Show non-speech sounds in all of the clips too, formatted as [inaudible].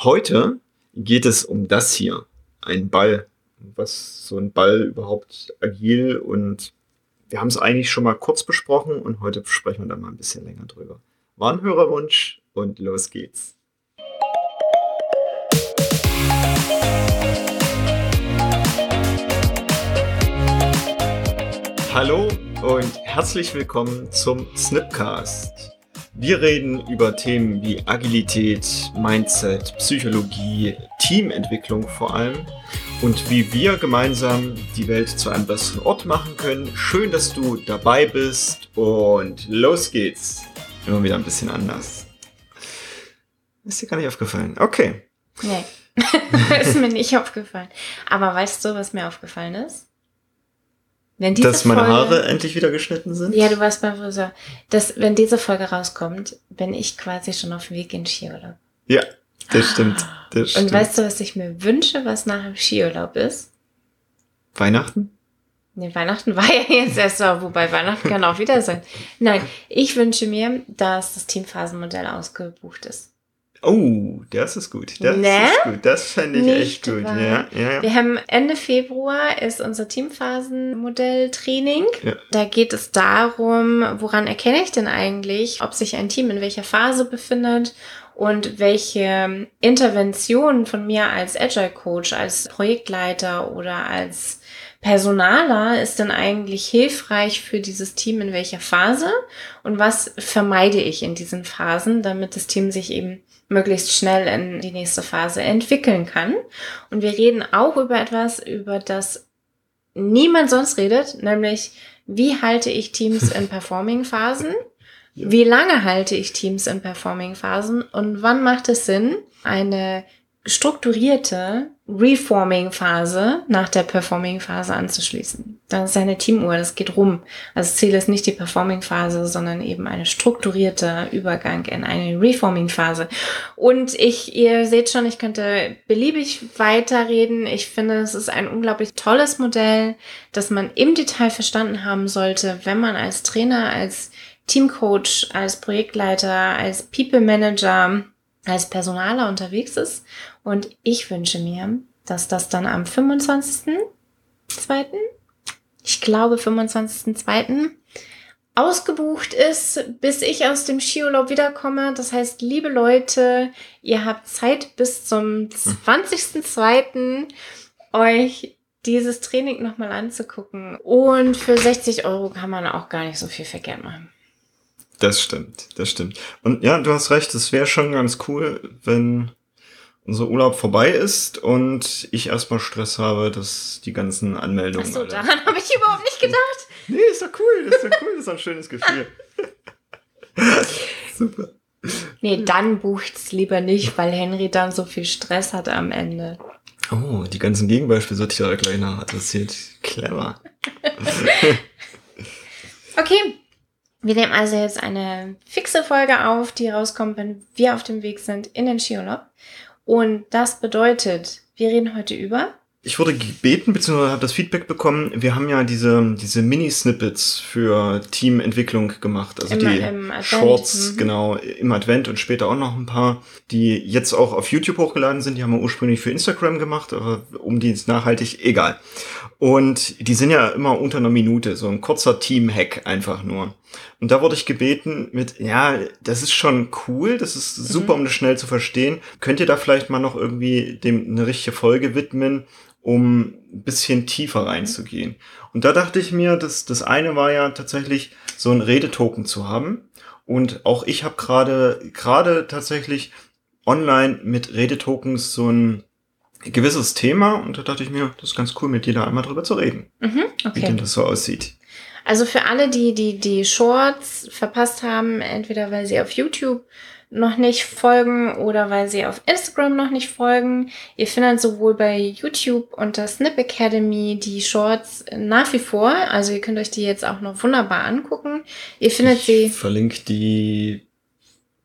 Heute geht es um das hier, ein Ball. Was so ein Ball überhaupt agil und wir haben es eigentlich schon mal kurz besprochen und heute sprechen wir da mal ein bisschen länger drüber. War ein Hörerwunsch und los geht's. Hallo und herzlich willkommen zum Snipcast. Wir reden über Themen wie Agilität, Mindset, Psychologie, Teamentwicklung vor allem und wie wir gemeinsam die Welt zu einem besseren Ort machen können. Schön, dass du dabei bist und los geht's. Immer wieder ein bisschen anders. Ist dir gar nicht aufgefallen? Okay. Nee, [laughs] ist mir nicht aufgefallen. Aber weißt du, was mir aufgefallen ist? Wenn diese Dass meine Folge, Haare endlich wieder geschnitten sind? Ja, du warst beim Friseur. Dass, wenn diese Folge rauskommt, bin ich quasi schon auf dem Weg in Skiurlaub. Ja, das stimmt. Das Und stimmt. weißt du, was ich mir wünsche, was nach dem Skiurlaub ist? Weihnachten? Nee, Weihnachten war ja jetzt erst so, wobei Weihnachten kann auch wieder sein. Nein, ich wünsche mir, dass das Teamphasenmodell ausgebucht ist. Oh, das ist gut. Das ne? ist gut. Das fände ich Nicht echt gut. Ja, ja. Wir haben Ende Februar ist unser Teamphasenmodell-Training. Ja. Da geht es darum, woran erkenne ich denn eigentlich, ob sich ein Team in welcher Phase befindet und welche Interventionen von mir als Agile Coach, als Projektleiter oder als Personaler ist denn eigentlich hilfreich für dieses Team in welcher Phase und was vermeide ich in diesen Phasen, damit das Team sich eben möglichst schnell in die nächste Phase entwickeln kann. Und wir reden auch über etwas, über das niemand sonst redet, nämlich wie halte ich Teams in [laughs] Performing-Phasen? Wie lange halte ich Teams in Performing-Phasen? Und wann macht es Sinn, eine strukturierte Reforming-Phase nach der Performing-Phase anzuschließen. Das ist eine Teamuhr, das geht rum. Also Ziel ist nicht die Performing-Phase, sondern eben eine strukturierte Übergang in eine Reforming-Phase. Und ich, ihr seht schon, ich könnte beliebig weiterreden. Ich finde, es ist ein unglaublich tolles Modell, das man im Detail verstanden haben sollte, wenn man als Trainer, als Teamcoach, als Projektleiter, als People Manager als Personaler unterwegs ist. Und ich wünsche mir, dass das dann am 25.2., ich glaube 25.2., ausgebucht ist, bis ich aus dem Skiurlaub wiederkomme. Das heißt, liebe Leute, ihr habt Zeit bis zum 20.2. euch dieses Training nochmal anzugucken. Und für 60 Euro kann man auch gar nicht so viel verkehrt machen. Das stimmt, das stimmt. Und ja, du hast recht, es wäre schon ganz cool, wenn unser Urlaub vorbei ist und ich erstmal Stress habe, dass die ganzen Anmeldungen. Ach so, daran habe ich überhaupt nicht gedacht. Nee, ist doch cool, das ist doch cool, das ist ein schönes Gefühl. [laughs] Super. Nee, dann bucht's lieber nicht, weil Henry dann so viel Stress hat am Ende. Oh, die ganzen Gegenbeispiele sollte ich da gleich noch adressiert. Clever. [laughs] [laughs] okay, wir nehmen also jetzt eine fixe Folge auf, die rauskommt, wenn wir auf dem Weg sind in den Skiurlaub. Und das bedeutet, wir reden heute über ich wurde gebeten, beziehungsweise habe das Feedback bekommen, wir haben ja diese, diese Mini-Snippets für Teamentwicklung gemacht. Also Im, die Shorts, mhm. genau, im Advent und später auch noch ein paar, die jetzt auch auf YouTube hochgeladen sind. Die haben wir ursprünglich für Instagram gemacht, aber um die ist nachhaltig, egal. Und die sind ja immer unter einer Minute, so ein kurzer Team-Hack einfach nur. Und da wurde ich gebeten mit, ja, das ist schon cool, das ist super, mhm. um das schnell zu verstehen. Könnt ihr da vielleicht mal noch irgendwie dem eine richtige Folge widmen? um ein bisschen tiefer reinzugehen. Und da dachte ich mir, dass das eine war ja tatsächlich so ein Redetoken zu haben. Und auch ich habe gerade gerade tatsächlich online mit Redetokens so ein gewisses Thema und da dachte ich mir, das ist ganz cool, mit dir da einmal drüber zu reden, mhm, okay. wie denn das so aussieht. Also für alle, die die die Shorts verpasst haben, entweder weil sie auf YouTube noch nicht folgen oder weil sie auf Instagram noch nicht folgen. Ihr findet sowohl bei YouTube unter Snip Academy die Shorts nach wie vor. Also ihr könnt euch die jetzt auch noch wunderbar angucken. Ihr findet ich sie. Verlinke die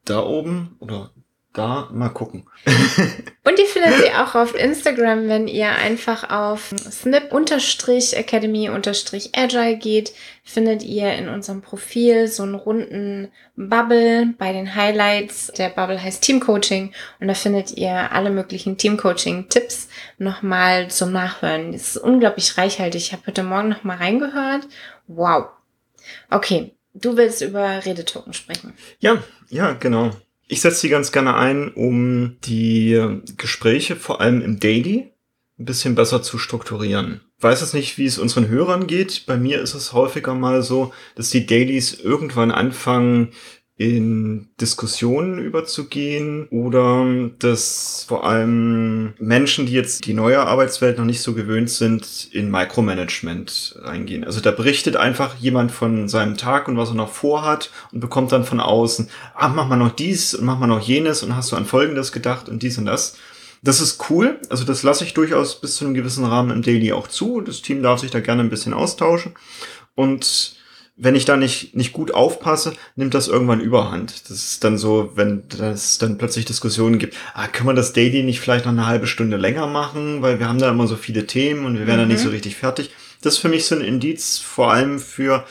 da oben oder da mal gucken. [laughs] und die findet ihr auch auf Instagram, wenn ihr einfach auf snip-academy-agile geht, findet ihr in unserem Profil so einen runden Bubble bei den Highlights. Der Bubble heißt Team Coaching und da findet ihr alle möglichen Team Coaching Tipps nochmal zum Nachhören. Das ist unglaublich reichhaltig. Ich habe heute Morgen nochmal reingehört. Wow. Okay, du willst über Redetoken sprechen. Ja, ja, genau. Ich setze die ganz gerne ein, um die Gespräche vor allem im Daily ein bisschen besser zu strukturieren. Weiß es nicht, wie es unseren Hörern geht. Bei mir ist es häufiger mal so, dass die Dailies irgendwann anfangen, in Diskussionen überzugehen oder dass vor allem Menschen, die jetzt die neue Arbeitswelt noch nicht so gewöhnt sind, in Micromanagement reingehen. Also da berichtet einfach jemand von seinem Tag und was er noch vorhat und bekommt dann von außen, ah, mach mal noch dies und mach mal noch jenes und hast du an Folgendes gedacht und dies und das. Das ist cool. Also das lasse ich durchaus bis zu einem gewissen Rahmen im Daily auch zu. Das Team darf sich da gerne ein bisschen austauschen. Und wenn ich da nicht, nicht gut aufpasse, nimmt das irgendwann überhand. Das ist dann so, wenn es dann plötzlich Diskussionen gibt, ah, können wir das Daily nicht vielleicht noch eine halbe Stunde länger machen, weil wir haben da immer so viele Themen und wir werden mhm. da nicht so mhm. richtig fertig. Das ist für mich so ein Indiz, vor allem für,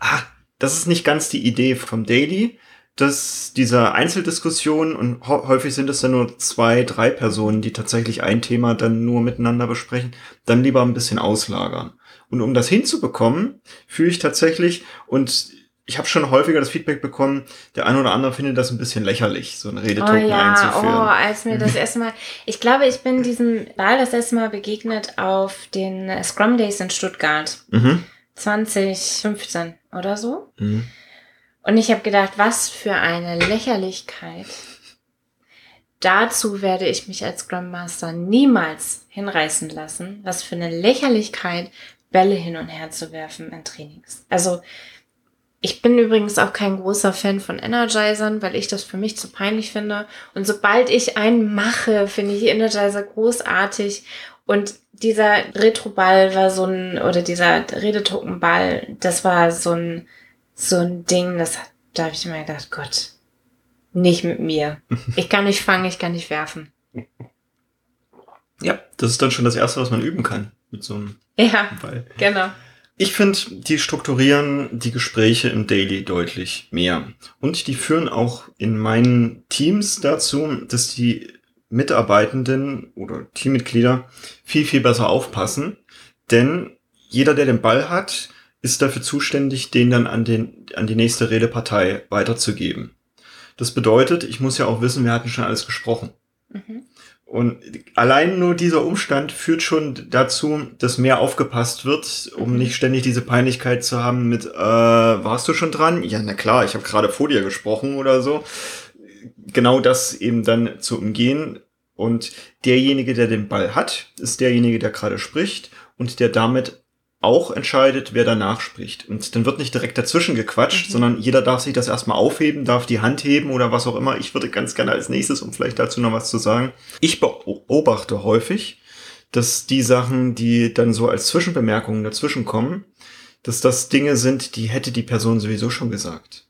ah, das ist nicht ganz die Idee vom Daily, dass diese Einzeldiskussionen und häufig sind es dann nur zwei, drei Personen, die tatsächlich ein Thema dann nur miteinander besprechen, dann lieber ein bisschen auslagern. Und um das hinzubekommen, fühle ich tatsächlich, und ich habe schon häufiger das Feedback bekommen, der eine oder andere findet das ein bisschen lächerlich, so ein Redetoken oh ja, einzuführen. Oh, als mir das erste Mal, ich glaube, ich bin diesem Wahl das erste Mal begegnet auf den Scrum Days in Stuttgart. Mhm. 2015 oder so. Mhm. Und ich habe gedacht, was für eine Lächerlichkeit. Dazu werde ich mich als Scrum Master niemals hinreißen lassen. Was für eine Lächerlichkeit, Bälle hin und her zu werfen in Trainings. Also ich bin übrigens auch kein großer Fan von Energizern, weil ich das für mich zu peinlich finde. Und sobald ich einen mache, finde ich Energizer großartig. Und dieser Retroball war so ein, oder dieser Redetokenball, das war so ein, so ein Ding, das, da habe ich immer gedacht, Gott, nicht mit mir. [laughs] Ich kann nicht fangen, ich kann nicht werfen. Ja, das ist dann schon das Erste, was man üben kann mit so einem ja, Ball. genau. Ich finde, die strukturieren die Gespräche im Daily deutlich mehr. Und die führen auch in meinen Teams dazu, dass die Mitarbeitenden oder Teammitglieder viel, viel besser aufpassen. Denn jeder, der den Ball hat, ist dafür zuständig, den dann an, den, an die nächste Redepartei weiterzugeben. Das bedeutet, ich muss ja auch wissen, wir hatten schon alles gesprochen. Mhm. Und allein nur dieser Umstand führt schon dazu, dass mehr aufgepasst wird, um mhm. nicht ständig diese Peinlichkeit zu haben mit, äh, warst du schon dran? Ja, na klar, ich habe gerade vor dir gesprochen oder so. Genau das eben dann zu umgehen. Und derjenige, der den Ball hat, ist derjenige, der gerade spricht und der damit auch entscheidet, wer danach spricht. Und dann wird nicht direkt dazwischen gequatscht, mhm. sondern jeder darf sich das erstmal aufheben, darf die Hand heben oder was auch immer. Ich würde ganz gerne als nächstes, um vielleicht dazu noch was zu sagen. Ich beobachte häufig, dass die Sachen, die dann so als Zwischenbemerkungen dazwischen kommen, dass das Dinge sind, die hätte die Person sowieso schon gesagt.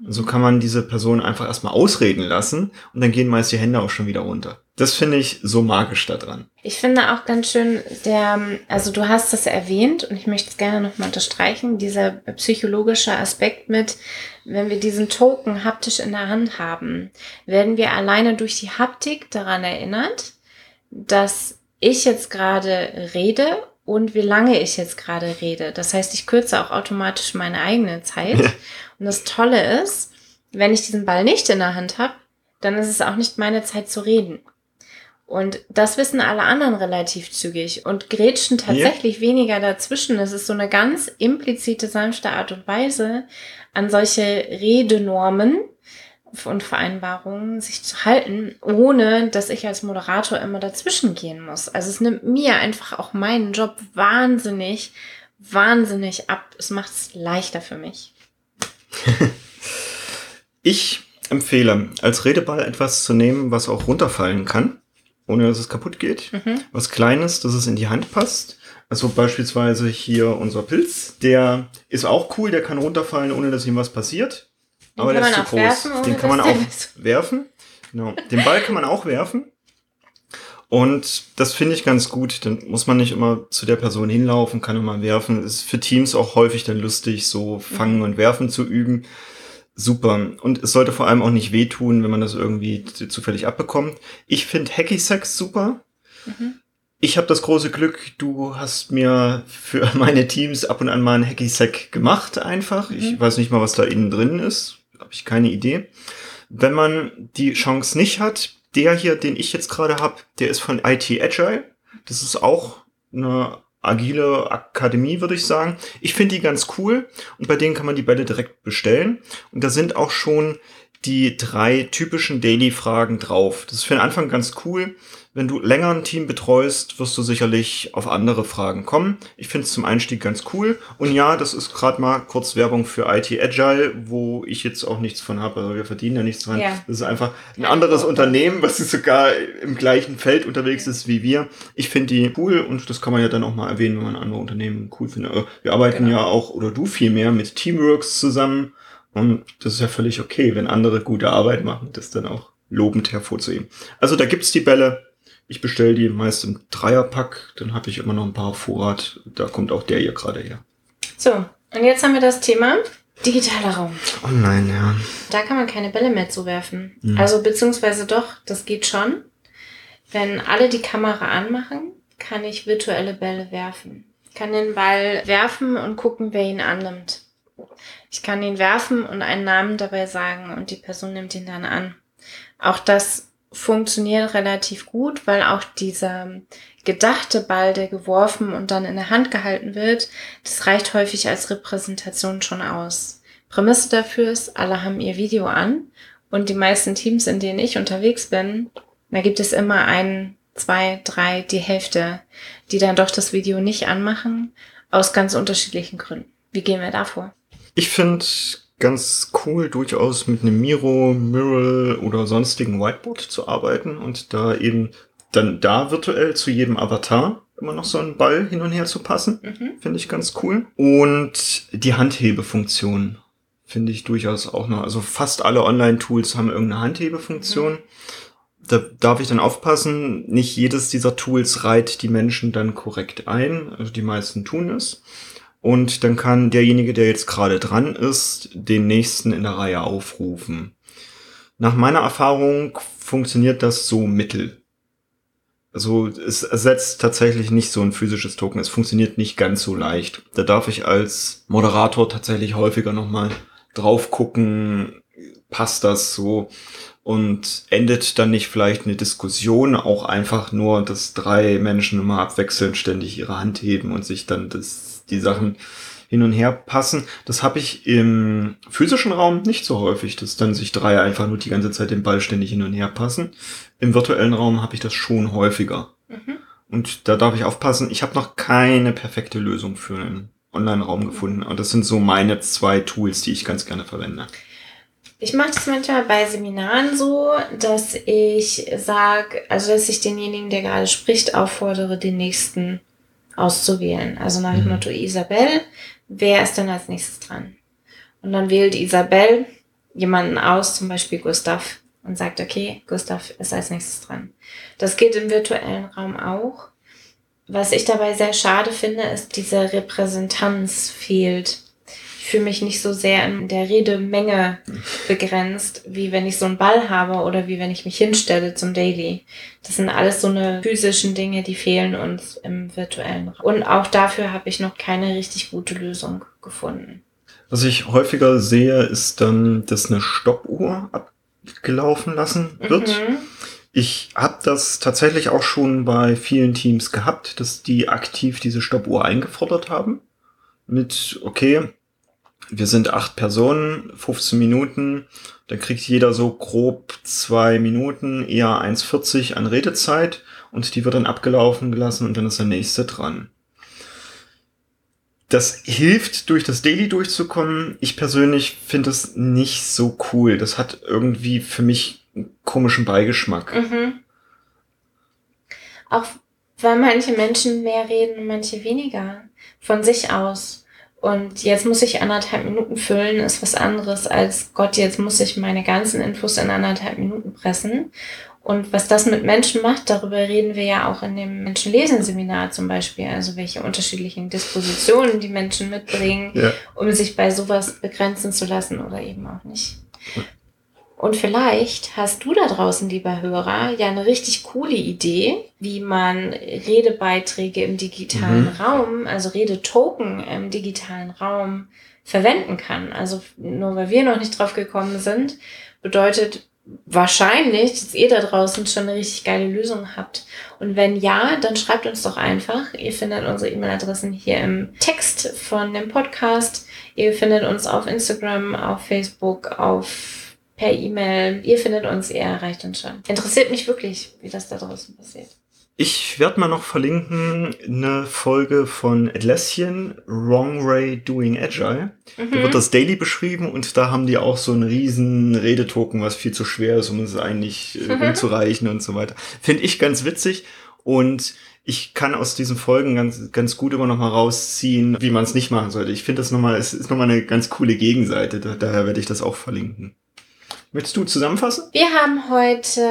Und so kann man diese Person einfach erstmal ausreden lassen und dann gehen meist die Hände auch schon wieder runter. Das finde ich so magisch daran. Ich finde auch ganz schön, der, also du hast das erwähnt und ich möchte es gerne nochmal unterstreichen, dieser psychologische Aspekt mit, wenn wir diesen Token haptisch in der Hand haben, werden wir alleine durch die Haptik daran erinnert, dass ich jetzt gerade rede und wie lange ich jetzt gerade rede. Das heißt, ich kürze auch automatisch meine eigene Zeit. [laughs] und das Tolle ist, wenn ich diesen Ball nicht in der Hand habe, dann ist es auch nicht meine Zeit zu reden. Und das wissen alle anderen relativ zügig und grätschen tatsächlich ja. weniger dazwischen. Es ist so eine ganz implizite, sanfte Art und Weise, an solche Redenormen und Vereinbarungen sich zu halten, ohne dass ich als Moderator immer dazwischen gehen muss. Also es nimmt mir einfach auch meinen Job wahnsinnig, wahnsinnig ab. Es macht es leichter für mich. [laughs] ich empfehle, als Redeball etwas zu nehmen, was auch runterfallen kann ohne dass es kaputt geht. Mhm. Was Kleines, dass es in die Hand passt. Also beispielsweise hier unser Pilz, der ist auch cool, der kann runterfallen, ohne dass ihm was passiert. Den aber der ist zu groß. Werfen, den kann man auch werfen. Genau. Den Ball kann man auch werfen. Und das finde ich ganz gut. Dann muss man nicht immer zu der Person hinlaufen, kann immer werfen. Ist für Teams auch häufig dann lustig, so fangen und werfen zu üben. Super. Und es sollte vor allem auch nicht wehtun, wenn man das irgendwie zufällig abbekommt. Ich finde Hacky Sex super. Mhm. Ich habe das große Glück, du hast mir für [laughs] meine Teams ab und an mal ein Hacky Sack gemacht einfach. Mhm. Ich weiß nicht mal, was da innen drin ist. Habe ich keine Idee. Wenn man die Chance nicht hat, der hier, den ich jetzt gerade habe, der ist von IT Agile. Das ist auch eine agile Akademie, würde ich sagen. Ich finde die ganz cool und bei denen kann man die Bälle direkt bestellen. Und da sind auch schon die drei typischen Daily-Fragen drauf. Das ist für den Anfang ganz cool. Wenn du länger ein Team betreust, wirst du sicherlich auf andere Fragen kommen. Ich finde es zum Einstieg ganz cool. Und ja, das ist gerade mal kurz Werbung für IT Agile, wo ich jetzt auch nichts von habe. Also wir verdienen ja nichts dran. Ja. Das ist einfach ein anderes Unternehmen, was sogar im gleichen Feld unterwegs ist wie wir. Ich finde die cool und das kann man ja dann auch mal erwähnen, wenn man andere Unternehmen cool findet. Äh, wir arbeiten genau. ja auch, oder du vielmehr, mit Teamworks zusammen. Und das ist ja völlig okay, wenn andere gute Arbeit machen, das dann auch lobend hervorzuheben. Also da gibt's die Bälle. Ich bestelle die meist im Dreierpack, dann habe ich immer noch ein paar Vorrat. Da kommt auch der hier gerade her. So, und jetzt haben wir das Thema digitaler Raum. Online, ja. Da kann man keine Bälle mehr zuwerfen. Mhm. Also beziehungsweise doch, das geht schon. Wenn alle die Kamera anmachen, kann ich virtuelle Bälle werfen. Ich kann den Ball werfen und gucken, wer ihn annimmt. Ich kann ihn werfen und einen Namen dabei sagen und die Person nimmt ihn dann an. Auch das funktioniert relativ gut, weil auch dieser gedachte Ball, der geworfen und dann in der Hand gehalten wird, das reicht häufig als Repräsentation schon aus. Prämisse dafür ist, alle haben ihr Video an und die meisten Teams, in denen ich unterwegs bin, da gibt es immer ein, zwei, drei, die Hälfte, die dann doch das Video nicht anmachen, aus ganz unterschiedlichen Gründen. Wie gehen wir da vor? Ich finde ganz cool, durchaus mit einem Miro, Mural oder sonstigen Whiteboard zu arbeiten und da eben dann da virtuell zu jedem Avatar immer noch so einen Ball hin und her zu passen. Mhm. Finde ich ganz cool. Und die Handhebefunktion finde ich durchaus auch noch. Also fast alle Online-Tools haben irgendeine Handhebefunktion. Mhm. Da darf ich dann aufpassen, nicht jedes dieser Tools reiht die Menschen dann korrekt ein. Also die meisten tun es. Und dann kann derjenige, der jetzt gerade dran ist, den nächsten in der Reihe aufrufen. Nach meiner Erfahrung funktioniert das so mittel. Also es ersetzt tatsächlich nicht so ein physisches Token. Es funktioniert nicht ganz so leicht. Da darf ich als Moderator tatsächlich häufiger nochmal drauf gucken, passt das so und endet dann nicht vielleicht eine Diskussion auch einfach nur, dass drei Menschen immer abwechselnd ständig ihre Hand heben und sich dann das die Sachen hin und her passen. Das habe ich im physischen Raum nicht so häufig, dass dann sich drei einfach nur die ganze Zeit den Ball ständig hin und her passen. Im virtuellen Raum habe ich das schon häufiger. Mhm. Und da darf ich aufpassen, ich habe noch keine perfekte Lösung für einen Online-Raum gefunden. Und das sind so meine zwei Tools, die ich ganz gerne verwende. Ich mache das manchmal bei Seminaren so, dass ich sage, also dass ich denjenigen, der gerade spricht, auffordere, den nächsten auszuwählen. Also nach dem mhm. Motto Isabel, wer ist denn als nächstes dran? Und dann wählt Isabel jemanden aus, zum Beispiel Gustav, und sagt, okay, Gustav ist als nächstes dran. Das geht im virtuellen Raum auch. Was ich dabei sehr schade finde, ist, diese Repräsentanz fehlt ich fühle mich nicht so sehr in der Redemenge begrenzt, wie wenn ich so einen Ball habe oder wie wenn ich mich hinstelle zum Daily. Das sind alles so eine physischen Dinge, die fehlen uns im virtuellen Raum. Und auch dafür habe ich noch keine richtig gute Lösung gefunden. Was ich häufiger sehe, ist dann, dass eine Stoppuhr abgelaufen lassen wird. Mhm. Ich habe das tatsächlich auch schon bei vielen Teams gehabt, dass die aktiv diese Stoppuhr eingefordert haben. Mit, okay, wir sind acht Personen, 15 Minuten, dann kriegt jeder so grob zwei Minuten, eher 1,40 an Redezeit und die wird dann abgelaufen gelassen und dann ist der nächste dran. Das hilft, durch das Daily durchzukommen. Ich persönlich finde es nicht so cool. Das hat irgendwie für mich einen komischen Beigeschmack. Mhm. Auch weil manche Menschen mehr reden und manche weniger von sich aus. Und jetzt muss ich anderthalb Minuten füllen, ist was anderes als Gott, jetzt muss ich meine ganzen Infos in anderthalb Minuten pressen. Und was das mit Menschen macht, darüber reden wir ja auch in dem Menschenlesen-Seminar zum Beispiel. Also welche unterschiedlichen Dispositionen die Menschen mitbringen, ja. um sich bei sowas begrenzen zu lassen oder eben auch nicht. Und vielleicht hast du da draußen, lieber Hörer, ja eine richtig coole Idee, wie man Redebeiträge im digitalen mhm. Raum, also Redetoken im digitalen Raum verwenden kann. Also nur weil wir noch nicht drauf gekommen sind, bedeutet wahrscheinlich, dass ihr da draußen schon eine richtig geile Lösung habt. Und wenn ja, dann schreibt uns doch einfach. Ihr findet unsere E-Mail-Adressen hier im Text von dem Podcast. Ihr findet uns auf Instagram, auf Facebook, auf per E-Mail. Ihr findet uns, ihr erreicht uns schon. Interessiert mich wirklich, wie das da draußen passiert. Ich werde mal noch verlinken eine Folge von Atlassian, Wrong Way Doing Agile. Mhm. Da wird das Daily beschrieben und da haben die auch so einen riesen Redetoken, was viel zu schwer ist, um es eigentlich äh, mhm. umzureichen und so weiter. Finde ich ganz witzig und ich kann aus diesen Folgen ganz, ganz gut immer noch mal rausziehen, wie man es nicht machen sollte. Ich finde das nochmal, es ist nochmal eine ganz coole Gegenseite. Daher werde ich das auch verlinken. Möchtest du zusammenfassen? Wir haben heute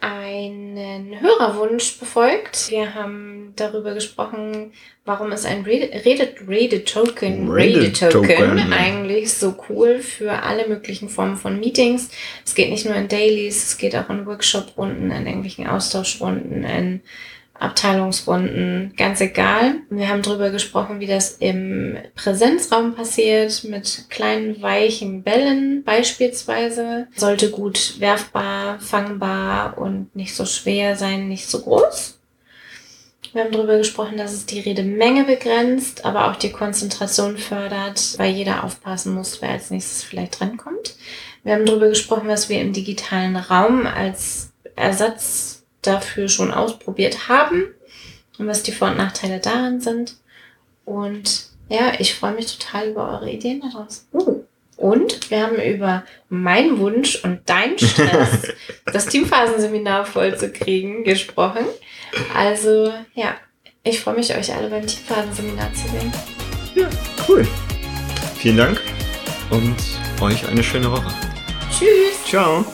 einen Hörerwunsch befolgt. Wir haben darüber gesprochen, warum ist ein Rede-Token Rede Rede eigentlich so cool für alle möglichen Formen von Meetings. Es geht nicht nur in Dailies, es geht auch in Workshop-Runden, in irgendwelchen Austauschrunden, in Abteilungsrunden, ganz egal. Wir haben darüber gesprochen, wie das im Präsenzraum passiert, mit kleinen weichen Bällen beispielsweise. Sollte gut werfbar, fangbar und nicht so schwer sein, nicht so groß. Wir haben darüber gesprochen, dass es die Redemenge begrenzt, aber auch die Konzentration fördert, weil jeder aufpassen muss, wer als nächstes vielleicht drankommt. Wir haben darüber gesprochen, was wir im digitalen Raum als Ersatz dafür schon ausprobiert haben und was die Vor- und Nachteile daran sind. Und ja, ich freue mich total über eure Ideen daraus. Uh. Und wir haben über meinen Wunsch und deinen Stress, [laughs] das Teamphasenseminar vollzukriegen, gesprochen. Also ja, ich freue mich, euch alle beim Teamphasenseminar zu sehen. Ja, cool. Vielen Dank und euch eine schöne Woche. Tschüss. Ciao.